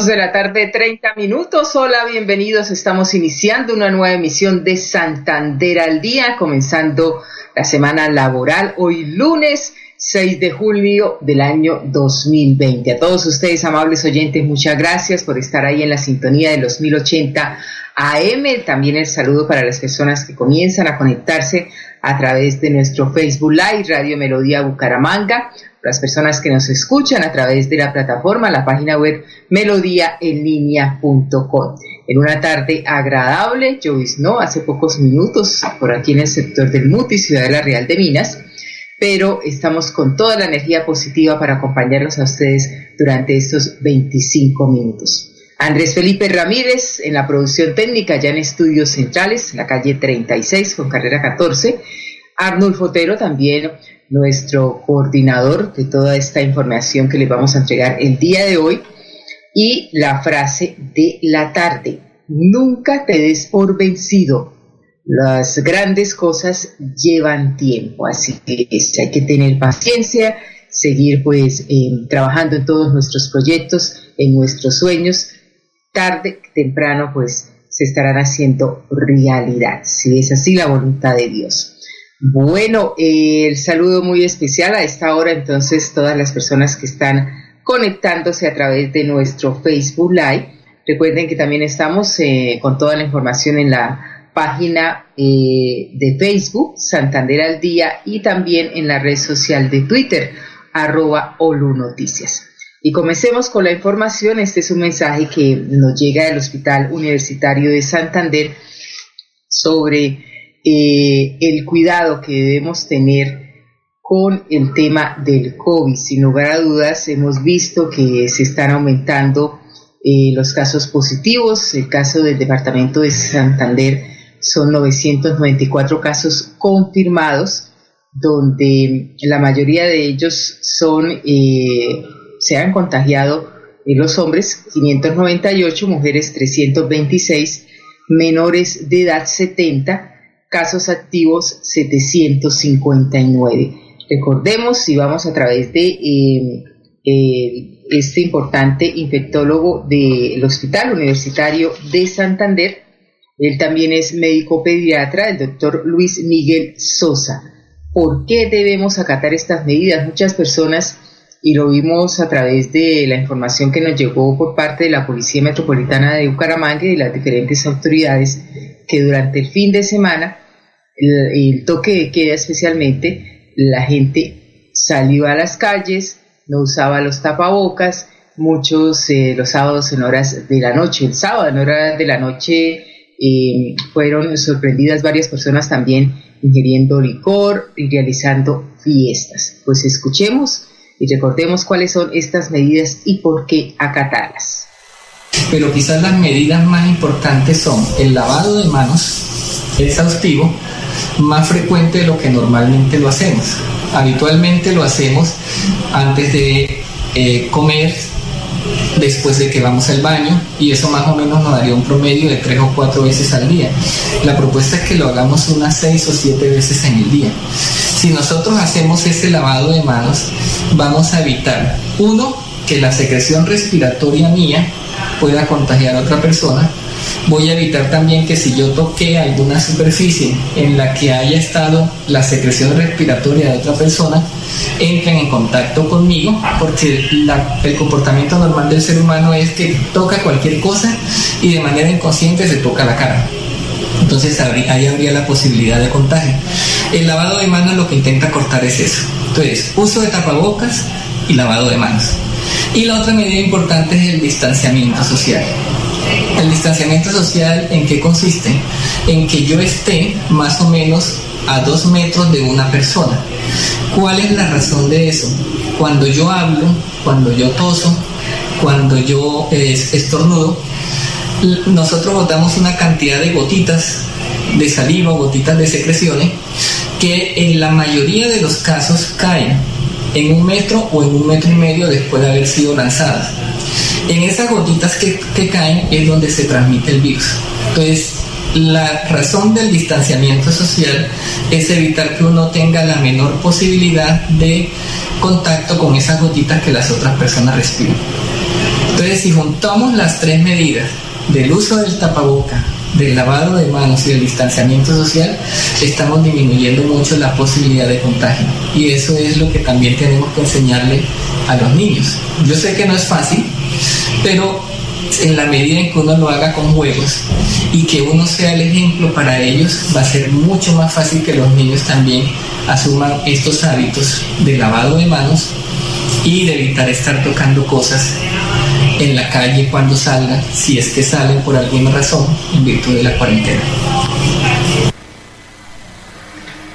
Dos de la tarde, 30 minutos. Hola, bienvenidos. Estamos iniciando una nueva emisión de Santander al Día, comenzando la semana laboral hoy lunes 6 de julio del año 2020. A todos ustedes, amables oyentes, muchas gracias por estar ahí en la sintonía de los 1080 AM. También el saludo para las personas que comienzan a conectarse a través de nuestro Facebook Live, Radio Melodía Bucaramanga, las personas que nos escuchan a través de la plataforma, la página web melodíaenlínea.com. En una tarde agradable, lloviznó hace pocos minutos por aquí en el sector del Muti, Ciudad de la Real de Minas, pero estamos con toda la energía positiva para acompañarlos a ustedes durante estos 25 minutos. Andrés Felipe Ramírez en la producción técnica, ya en Estudios Centrales, en la calle 36 con carrera 14. Arnulfo Otero también nuestro coordinador de toda esta información que les vamos a entregar el día de hoy. Y la frase de la tarde, nunca te des por vencido. Las grandes cosas llevan tiempo, así que hay que tener paciencia, seguir pues eh, trabajando en todos nuestros proyectos, en nuestros sueños tarde temprano pues se estarán haciendo realidad, si es así la voluntad de Dios. Bueno, el saludo muy especial a esta hora entonces todas las personas que están conectándose a través de nuestro Facebook Live. Recuerden que también estamos eh, con toda la información en la página eh, de Facebook, Santander al Día, y también en la red social de Twitter, arroba Noticias. Y comencemos con la información. Este es un mensaje que nos llega del Hospital Universitario de Santander sobre eh, el cuidado que debemos tener con el tema del COVID. Sin lugar a dudas, hemos visto que se están aumentando eh, los casos positivos. El caso del Departamento de Santander son 994 casos confirmados, donde la mayoría de ellos son... Eh, se han contagiado los hombres 598, mujeres 326, menores de edad 70, casos activos 759. Recordemos, si vamos a través de em, este importante infectólogo del Hospital Universitario de Santander, él también es médico pediatra, el doctor Luis Miguel Sosa. ¿Por qué debemos acatar estas medidas? Muchas personas y lo vimos a través de la información que nos llegó por parte de la Policía Metropolitana de Bucaramanga y las diferentes autoridades que durante el fin de semana, el, toque de queda especialmente, la gente salió a las calles, no usaba los tapabocas, muchos eh, los sábados en horas de la noche, el sábado en horas de la noche eh, fueron sorprendidas varias personas también ingiriendo licor y realizando fiestas. Pues escuchemos y recordemos cuáles son estas medidas y por qué acatarlas. Pero quizás las medidas más importantes son el lavado de manos exhaustivo, más frecuente de lo que normalmente lo hacemos. Habitualmente lo hacemos antes de eh, comer, después de que vamos al baño y eso más o menos nos daría un promedio de tres o cuatro veces al día. La propuesta es que lo hagamos unas seis o siete veces en el día. Si nosotros hacemos ese lavado de manos, vamos a evitar, uno, que la secreción respiratoria mía pueda contagiar a otra persona. Voy a evitar también que si yo toqué alguna superficie en la que haya estado la secreción respiratoria de otra persona, entren en contacto conmigo, porque el comportamiento normal del ser humano es que toca cualquier cosa y de manera inconsciente se toca la cara. Entonces ahí habría la posibilidad de contagio. El lavado de manos lo que intenta cortar es eso. Entonces, uso de tapabocas y lavado de manos. Y la otra medida importante es el distanciamiento social. El distanciamiento social en qué consiste? en que yo esté más o menos a dos metros de una persona. ¿Cuál es la razón de eso? Cuando yo hablo, cuando yo toso, cuando yo estornudo, nosotros botamos una cantidad de gotitas de saliva, gotitas de secreciones, que en la mayoría de los casos caen en un metro o en un metro y medio después de haber sido lanzadas. En esas gotitas que, caen es donde se transmite el virus. Entonces, la razón del distanciamiento social es evitar que uno tenga la menor posibilidad de contacto con esas gotitas que las otras personas respiran. Entonces, si juntamos las tres medidas del uso del tapaboca, del lavado de manos y del distanciamiento social, estamos disminuyendo mucho la posibilidad de contagio. Y eso es lo que también tenemos que enseñarle a los niños. Yo sé que no es fácil, pero en la medida en que uno lo haga con juegos y que uno sea el ejemplo para ellos, va a ser mucho más fácil que los niños también asuman estos hábitos de lavado de manos y de evitar estar tocando cosas en la calle cuando salgan, si es que salen por alguna razón en virtud de la cuarentena.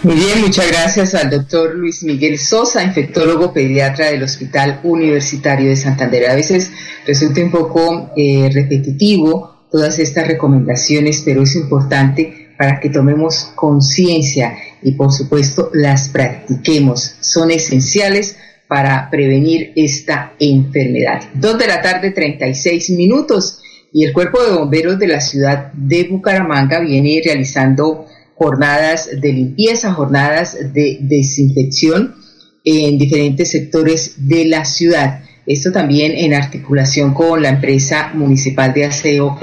Muy bien, muchas gracias al doctor Luis Miguel Sosa, infectólogo pediatra del Hospital Universitario de Santander. A veces resulta un poco eh, repetitivo todas estas recomendaciones, pero es importante para que tomemos conciencia y por supuesto las practiquemos. Son esenciales para prevenir esta enfermedad. Dos de la tarde, 36 minutos, y el Cuerpo de Bomberos de la ciudad de Bucaramanga viene realizando jornadas de limpieza, jornadas de desinfección en diferentes sectores de la ciudad. Esto también en articulación con la empresa municipal de aseo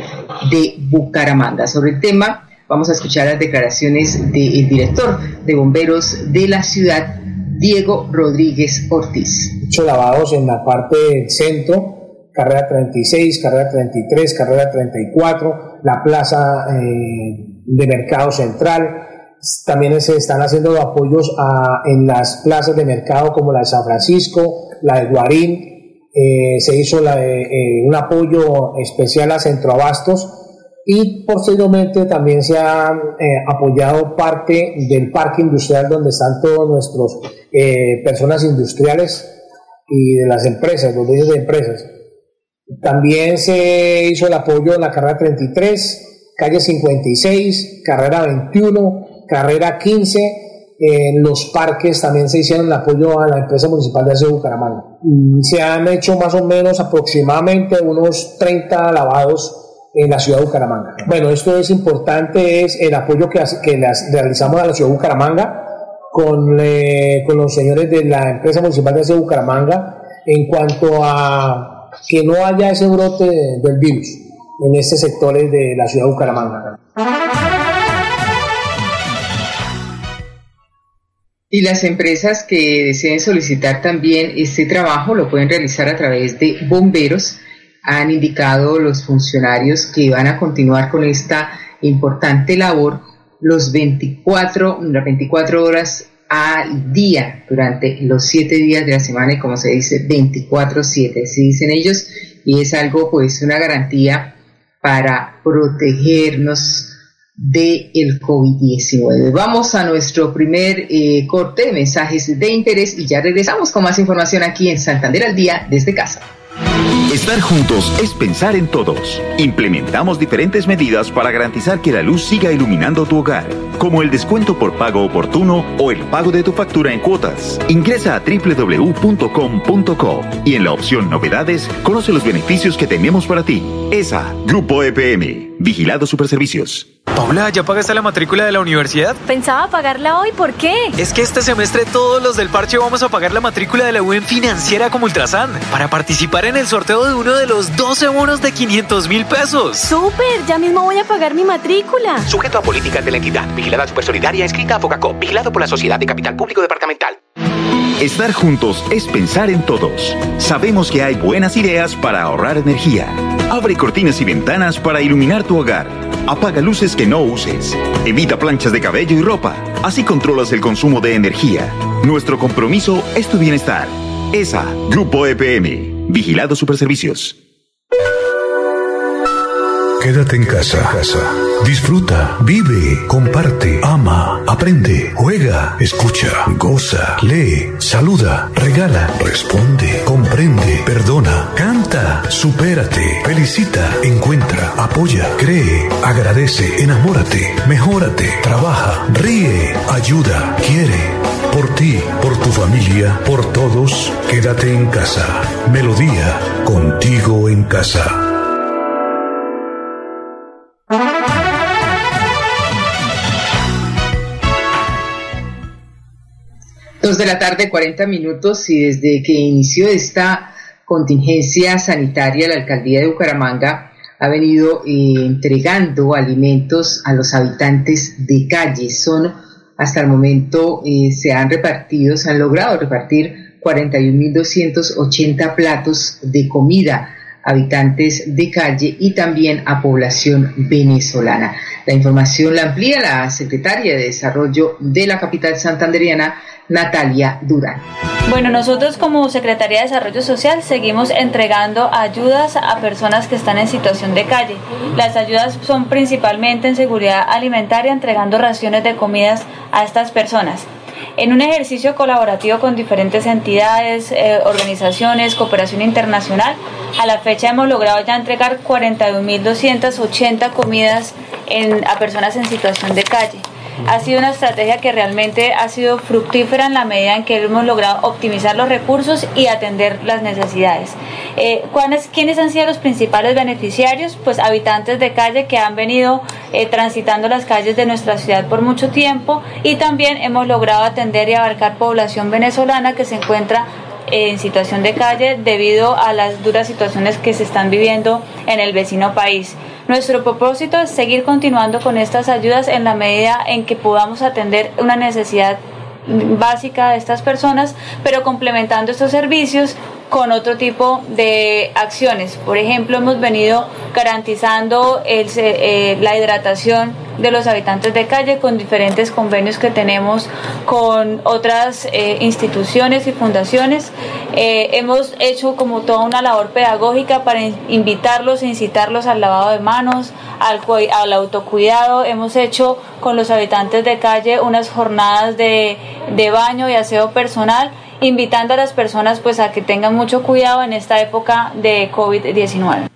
de Bucaramanga. Sobre el tema, vamos a escuchar las declaraciones del director de bomberos de la ciudad, Diego Rodríguez Ortiz. Muchos lavados en la parte del centro, carrera 36, carrera 33, carrera 34, la plaza eh, de mercado central. También se están haciendo apoyos en las plazas de mercado como la de San Francisco, la de Guarín. Eh, se hizo eh, un apoyo especial a Centroabastos y posteriormente también se ha eh, apoyado parte del parque industrial donde están todos nuestros eh, personas industriales y de las empresas, los dueños de empresas. También se hizo el apoyo en la carrera 33, calle 56, carrera 21, carrera 15. En los parques también se hicieron el apoyo a la empresa municipal de Aseo Bucaramanga. Se han hecho más o menos aproximadamente unos 30 lavados en la ciudad de Bucaramanga. Bueno, esto es importante, es el apoyo que, que las, realizamos a la ciudad de Bucaramanga con, eh, con los señores de la empresa municipal de Bucaramanga en cuanto a que no haya ese brote del virus en estos sectores de la ciudad de Bucaramanga. Y las empresas que deseen solicitar también este trabajo lo pueden realizar a través de bomberos han indicado los funcionarios que van a continuar con esta importante labor los 24, las 24 horas al día durante los 7 días de la semana y como se dice 24/7, se dicen ellos, y es algo pues una garantía para protegernos del el COVID-19. Vamos a nuestro primer eh, corte de mensajes de interés y ya regresamos con más información aquí en Santander al día desde casa. Estar juntos es pensar en todos. Implementamos diferentes medidas para garantizar que la luz siga iluminando tu hogar, como el descuento por pago oportuno o el pago de tu factura en cuotas. Ingresa a www.com.co y en la opción Novedades conoce los beneficios que tenemos para ti. ESA, Grupo EPM, Vigilado Superservicios. Paula, ¿ya pagaste la matrícula de la universidad? Pensaba pagarla hoy, ¿por qué? Es que este semestre todos los del parche vamos a pagar la matrícula de la UN financiera como Ultrasan para participar en el sorteo de uno de los 12 bonos de 500 mil pesos. ¡Súper! Ya mismo voy a pagar mi matrícula. Sujeto a políticas de la entidad, vigilada supersolidaria, escrita a Focacop, vigilado por la Sociedad de Capital Público Departamental. Estar juntos es pensar en todos. Sabemos que hay buenas ideas para ahorrar energía. Abre cortinas y ventanas para iluminar tu hogar. Apaga luces que no uses. Evita planchas de cabello y ropa. Así controlas el consumo de energía. Nuestro compromiso es tu bienestar. ESA, Grupo EPM. Vigilado Superservicios. Quédate en casa. casa. Disfruta, vive, comparte, ama, aprende, juega, escucha, goza, lee, saluda, regala, responde, comprende, perdona, canta, supérate, felicita, encuentra, apoya, cree, agradece, enamórate, mejórate, trabaja, ríe, ayuda, quiere. Por ti, por tu familia, por todos, quédate en casa. Melodía, contigo en casa. Dos de la tarde, 40 minutos, y desde que inició esta contingencia sanitaria, la alcaldía de Bucaramanga ha venido eh, entregando alimentos a los habitantes de calle. Son hasta el momento eh, se han repartido, se han logrado repartir 41.280 platos de comida a habitantes de calle y también a población venezolana. La información la amplía la secretaria de Desarrollo de la capital santanderiana, Natalia Durán. Bueno, nosotros como Secretaría de Desarrollo Social seguimos entregando ayudas a personas que están en situación de calle. Las ayudas son principalmente en seguridad alimentaria, entregando raciones de comidas a estas personas. En un ejercicio colaborativo con diferentes entidades, eh, organizaciones, cooperación internacional, a la fecha hemos logrado ya entregar 41.280 comidas a personas en situación de calle ha sido una estrategia que realmente ha sido fructífera en la medida en que hemos logrado optimizar los recursos y atender las necesidades. Eh, ¿Quiénes han sido los principales beneficiarios? Pues habitantes de calle que han venido eh, transitando las calles de nuestra ciudad por mucho tiempo y también hemos logrado atender y abarcar población venezolana que se encuentra en situación de calle debido a las duras situaciones que se están viviendo en el vecino país. Nuestro propósito es seguir continuando con estas ayudas en la medida en que podamos atender una necesidad básica de estas personas, pero complementando estos servicios con otro tipo de acciones. Por ejemplo, hemos venido garantizando eh, la hidratación de los habitantes de calle con diferentes convenios que tenemos con otras eh, instituciones y fundaciones. Eh, hemos hecho como toda una labor pedagógica para invitarlos e incitarlos al lavado de manos, al, al autocuidado. Hemos hecho con los habitantes de calle unas jornadas de, de baño y aseo personal invitando a las personas pues a que tengan mucho cuidado en esta época de COVID-19.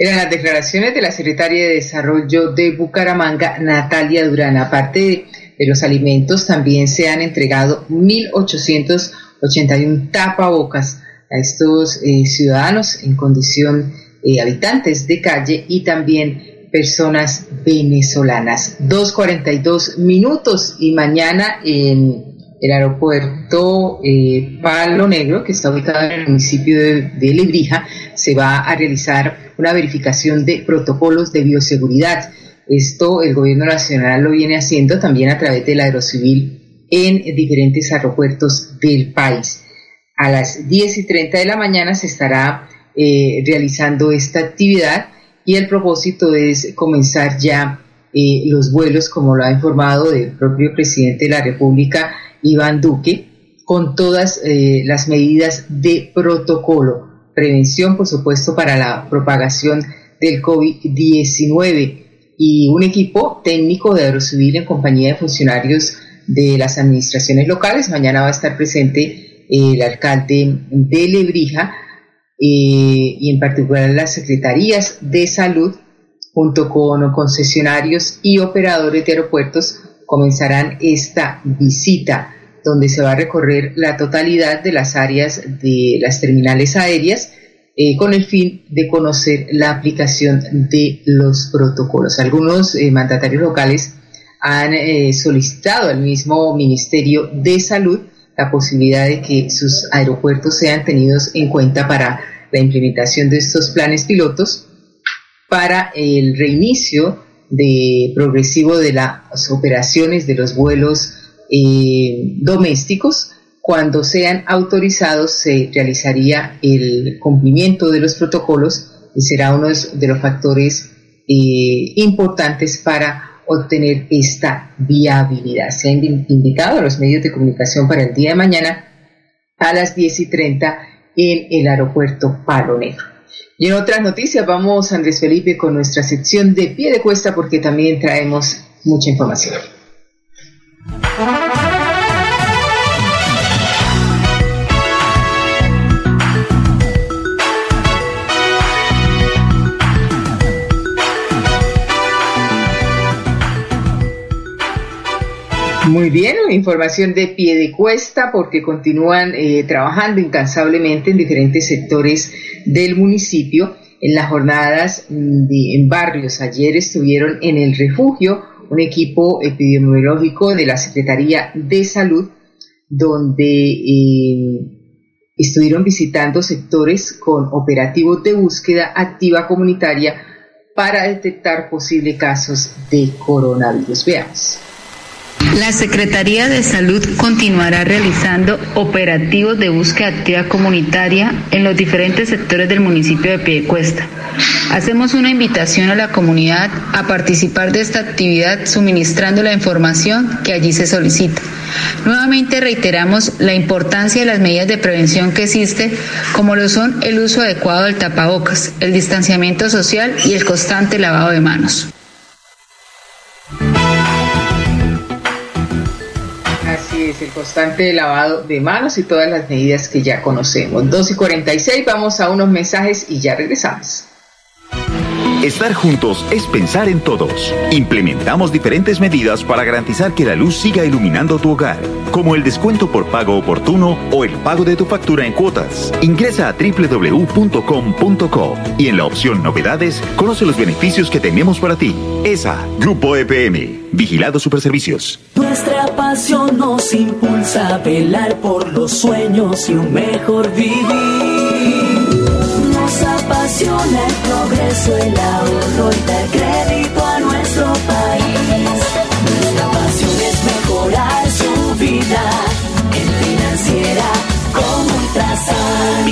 Eran las declaraciones de la secretaria de Desarrollo de Bucaramanga, Natalia Durán. Aparte de los alimentos, también se han entregado 1.881 tapabocas a estos eh, ciudadanos en condición eh, habitantes de calle y también personas venezolanas. 2.42 minutos y mañana en el aeropuerto eh, Palo Negro, que está ubicado en el municipio de, de, se va a realizar una verificación de protocolos de bioseguridad. Esto el gobierno nacional lo viene haciendo también a través del aerocivil en diferentes aeropuertos del país. A las 10 y 30 de la mañana se estará eh, realizando esta actividad y el propósito es comenzar ya eh, los vuelos, como lo ha informado el propio presidente de la República, Iván Duque, con todas eh, las medidas de protocolo, prevención, por supuesto, para la propagación del COVID-19 y un equipo técnico de Aerocivil en compañía de funcionarios de las administraciones locales. Mañana va a estar presente el alcalde de Lebrija, eh, y en particular las secretarías de salud junto con concesionarios y operadores de aeropuertos comenzarán esta visita donde se va a recorrer la totalidad de las áreas de las terminales aéreas eh, con el fin de conocer la aplicación de los protocolos. Algunos eh, mandatarios locales han solicitado al mismo Ministerio de Salud la posibilidad de que sus aeropuertos sean tenidos en cuenta para la implementación de estos planes pilotos para el reinicio de progresivo de las operaciones de los vuelos eh, domésticos. Cuando sean autorizados se realizaría el cumplimiento de los protocolos y será uno de los factores eh, importantes para obtener esta viabilidad. Se han indicado a los medios de comunicación para el día de mañana a las 10 y 30 en el aeropuerto Palo Negro. Y en otras noticias vamos, Andrés Felipe, con nuestra sección de pie de cuesta porque también traemos mucha información. Muy bien, información de pie de cuesta porque continúan eh, trabajando incansablemente en diferentes sectores del municipio en las jornadas en barrios. Ayer estuvieron en el refugio un equipo epidemiológico de la Secretaría de Salud donde eh, estuvieron visitando sectores con operativos de búsqueda activa comunitaria para detectar posibles casos de coronavirus. Veamos. La Secretaría de Salud continuará realizando operativos de búsqueda activa comunitaria en los diferentes sectores del municipio de Piedecuesta. Hacemos una invitación a la comunidad a participar de esta actividad suministrando la información que allí se solicita. Nuevamente reiteramos la importancia de las medidas de prevención que existe, como lo son el uso adecuado del tapabocas, el distanciamiento social y el constante lavado de manos. Es el constante lavado de manos y todas las medidas que ya conocemos. 2 y 46, vamos a unos mensajes y ya regresamos. Estar juntos es pensar en todos. Implementamos diferentes medidas para garantizar que la luz siga iluminando tu hogar, como el descuento por pago oportuno o el pago de tu factura en cuotas. Ingresa a www.com.co y en la opción Novedades conoce los beneficios que tenemos para ti. ESA, Grupo EPM, Vigilado Superservicios. Nuestra pasión nos impulsa a velar por los sueños y un mejor vivir apasiona el progreso, el ahorro y dar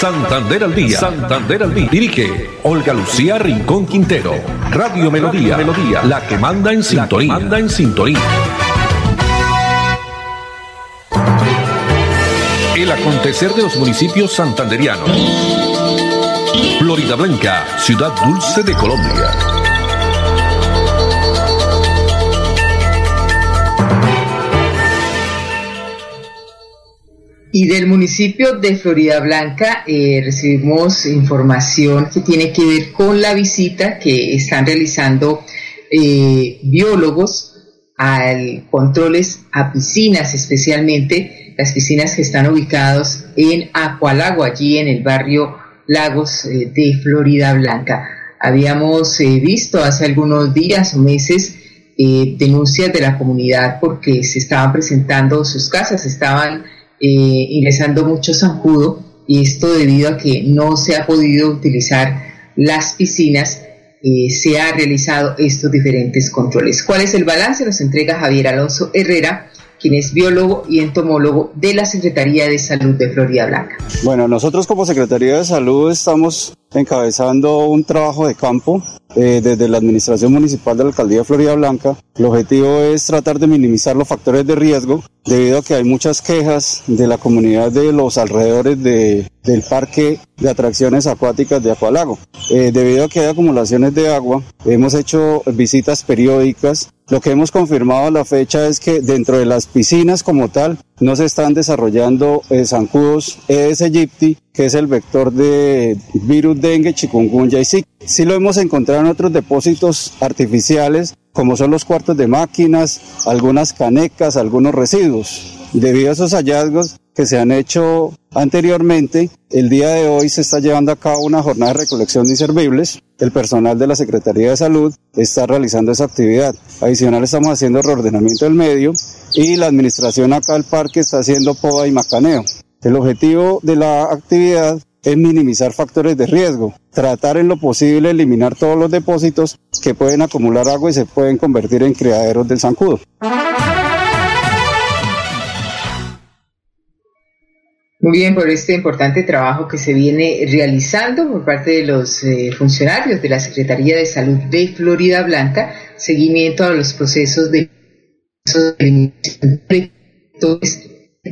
Santander al día. Santander al día. Dirige Olga Lucía Rincón Quintero. Radio Melodía. Melodía. La que manda en sintonía. manda en sintonía. El acontecer de los municipios santanderianos. Florida Blanca, ciudad dulce de Colombia. Y del municipio de Florida Blanca eh, recibimos información que tiene que ver con la visita que están realizando eh, biólogos al controles a piscinas, especialmente las piscinas que están ubicadas en Acualago, allí en el barrio Lagos eh, de Florida Blanca. Habíamos visto hace algunos días o meses denuncias de la comunidad porque se estaban presentando sus casas, estaban eh, ingresando mucho zancudo y esto debido a que no se ha podido utilizar las piscinas, eh, se ha realizado estos diferentes controles. ¿Cuál es el balance? Nos entrega Javier Alonso Herrera, quien es biólogo y entomólogo de la Secretaría de Salud de Florida Blanca. Bueno, nosotros como Secretaría de Salud estamos encabezando un trabajo de campo eh, desde la Administración Municipal de la Alcaldía de Florida Blanca. El objetivo es tratar de minimizar los factores de riesgo debido a que hay muchas quejas de la comunidad de los alrededores de, del parque de atracciones acuáticas de Acualago. Eh, debido a que hay acumulaciones de agua, hemos hecho visitas periódicas. Lo que hemos confirmado a la fecha es que dentro de las piscinas como tal no se están desarrollando eh, zancudos Aedes aegypti, que es el vector de virus dengue, chikungunya y zika. Sí lo hemos encontrado en otros depósitos artificiales, como son los cuartos de máquinas, algunas canecas, algunos residuos. Debido a esos hallazgos que se han hecho anteriormente, el día de hoy se está llevando a cabo una jornada de recolección de inservibles. El personal de la Secretaría de Salud está realizando esa actividad. Adicional estamos haciendo reordenamiento del medio y la administración acá del parque está haciendo poda y macaneo. El objetivo de la actividad es minimizar factores de riesgo, tratar en lo posible eliminar todos los depósitos que pueden acumular agua y se pueden convertir en criaderos del zancudo. Muy bien, por este importante trabajo que se viene realizando por parte de los eh, funcionarios de la Secretaría de Salud de Florida Blanca, seguimiento a los procesos de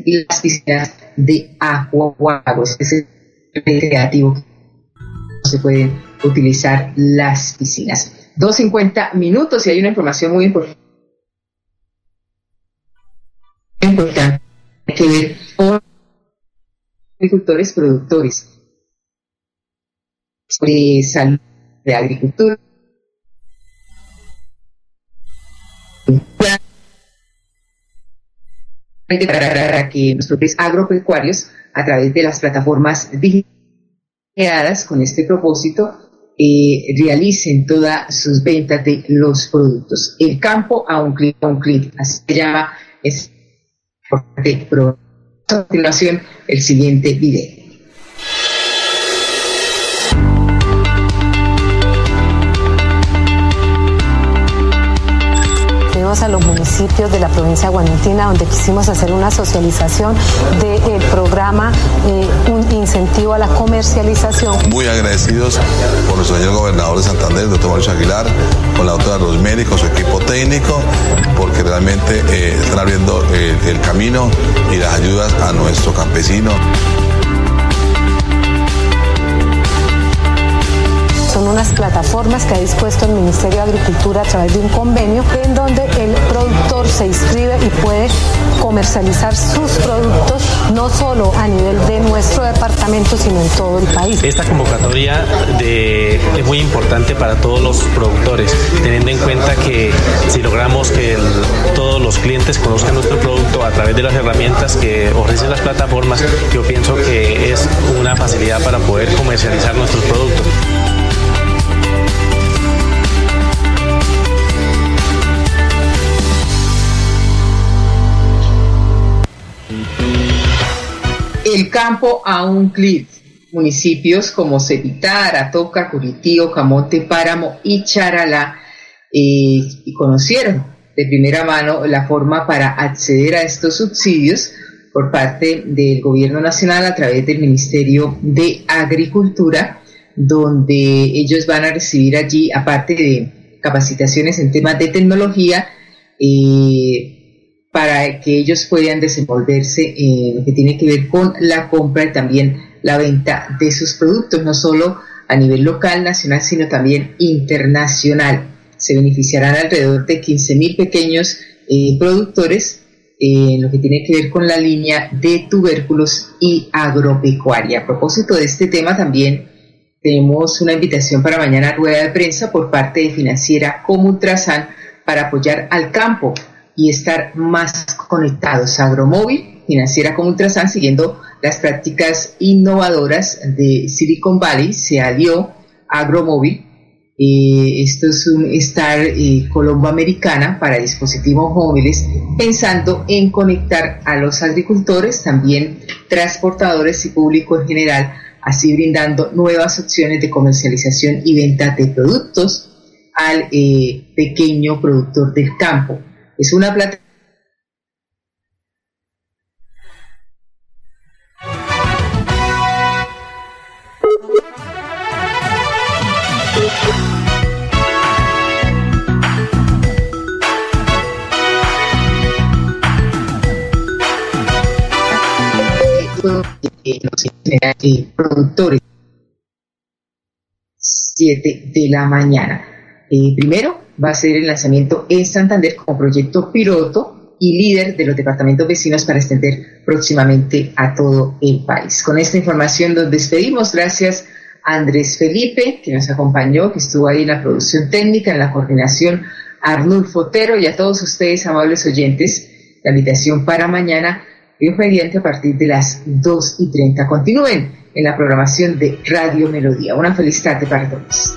las piscinas de agua, es el creativo se pueden utilizar las piscinas. 2.50 minutos y hay una información muy importante que ver agricultores productores de salud de agricultura para que propios agropecuarios a través de las plataformas digitales con este propósito eh, realicen todas sus ventas de los productos. El campo a un clic, a un clic, así se llama. Es a continuación el siguiente video. A los municipios de la provincia de Guayantina, donde quisimos hacer una socialización del programa, eh, un incentivo a la comercialización. Muy agradecidos por nuestro señor gobernador de Santander, doctor Mauricio Aguilar, con la doctora Rosemary, con su equipo técnico, porque realmente eh, están abriendo el camino y las ayudas a nuestro campesino. Unas plataformas que ha dispuesto el Ministerio de Agricultura a través de un convenio en donde el productor se inscribe y puede comercializar sus productos no solo a nivel de nuestro departamento, sino en todo el país. Esta convocatoria es muy importante para todos los productores, teniendo en cuenta que si logramos que todos los clientes conozcan nuestro producto a través de las herramientas que ofrecen las plataformas, yo pienso que es una facilidad para poder comercializar nuestros productos. El campo a un clic. Municipios como Cepitar, Atoca, Curitío, Camonte, Páramo y Charalá eh, conocieron de primera mano la forma para acceder a estos subsidios por parte del Gobierno Nacional a través del Ministerio de Agricultura, donde ellos van a recibir allí, aparte de capacitaciones en temas de tecnología, eh, para que ellos puedan desenvolverse en lo que tiene que ver con la compra y también la venta de sus productos, no solo a nivel local, nacional, sino también internacional. Se beneficiarán alrededor de 15 mil pequeños eh, productores en lo que tiene que ver con la línea de tubérculos y agropecuaria. A propósito de este tema también tenemos una invitación para mañana rueda de prensa por parte de Financiera Comultrasan para apoyar al campo y estar más conectados. Agromóvil, financiera como Ultrasan, siguiendo las prácticas innovadoras de Silicon Valley, se alió a Agromóvil. Eh, esto es un Star eh, Colombo Americana para dispositivos móviles, pensando en conectar a los agricultores, también transportadores y público en general, así brindando nuevas opciones de comercialización y venta de productos al eh, pequeño productor del campo. Es una plata los productores 7 de la mañana. Eh, primero, va a ser el lanzamiento en Santander como proyecto piloto y líder de los departamentos vecinos para extender próximamente a todo el país. Con esta información nos despedimos. Gracias a Andrés Felipe, que nos acompañó, que estuvo ahí en la producción técnica, en la coordinación, a Arnulfo Otero y a todos ustedes, amables oyentes. La invitación para mañana, bien pendiente a partir de las 2 y 30. Continúen en la programación de Radio Melodía. Una feliz tarde para todos.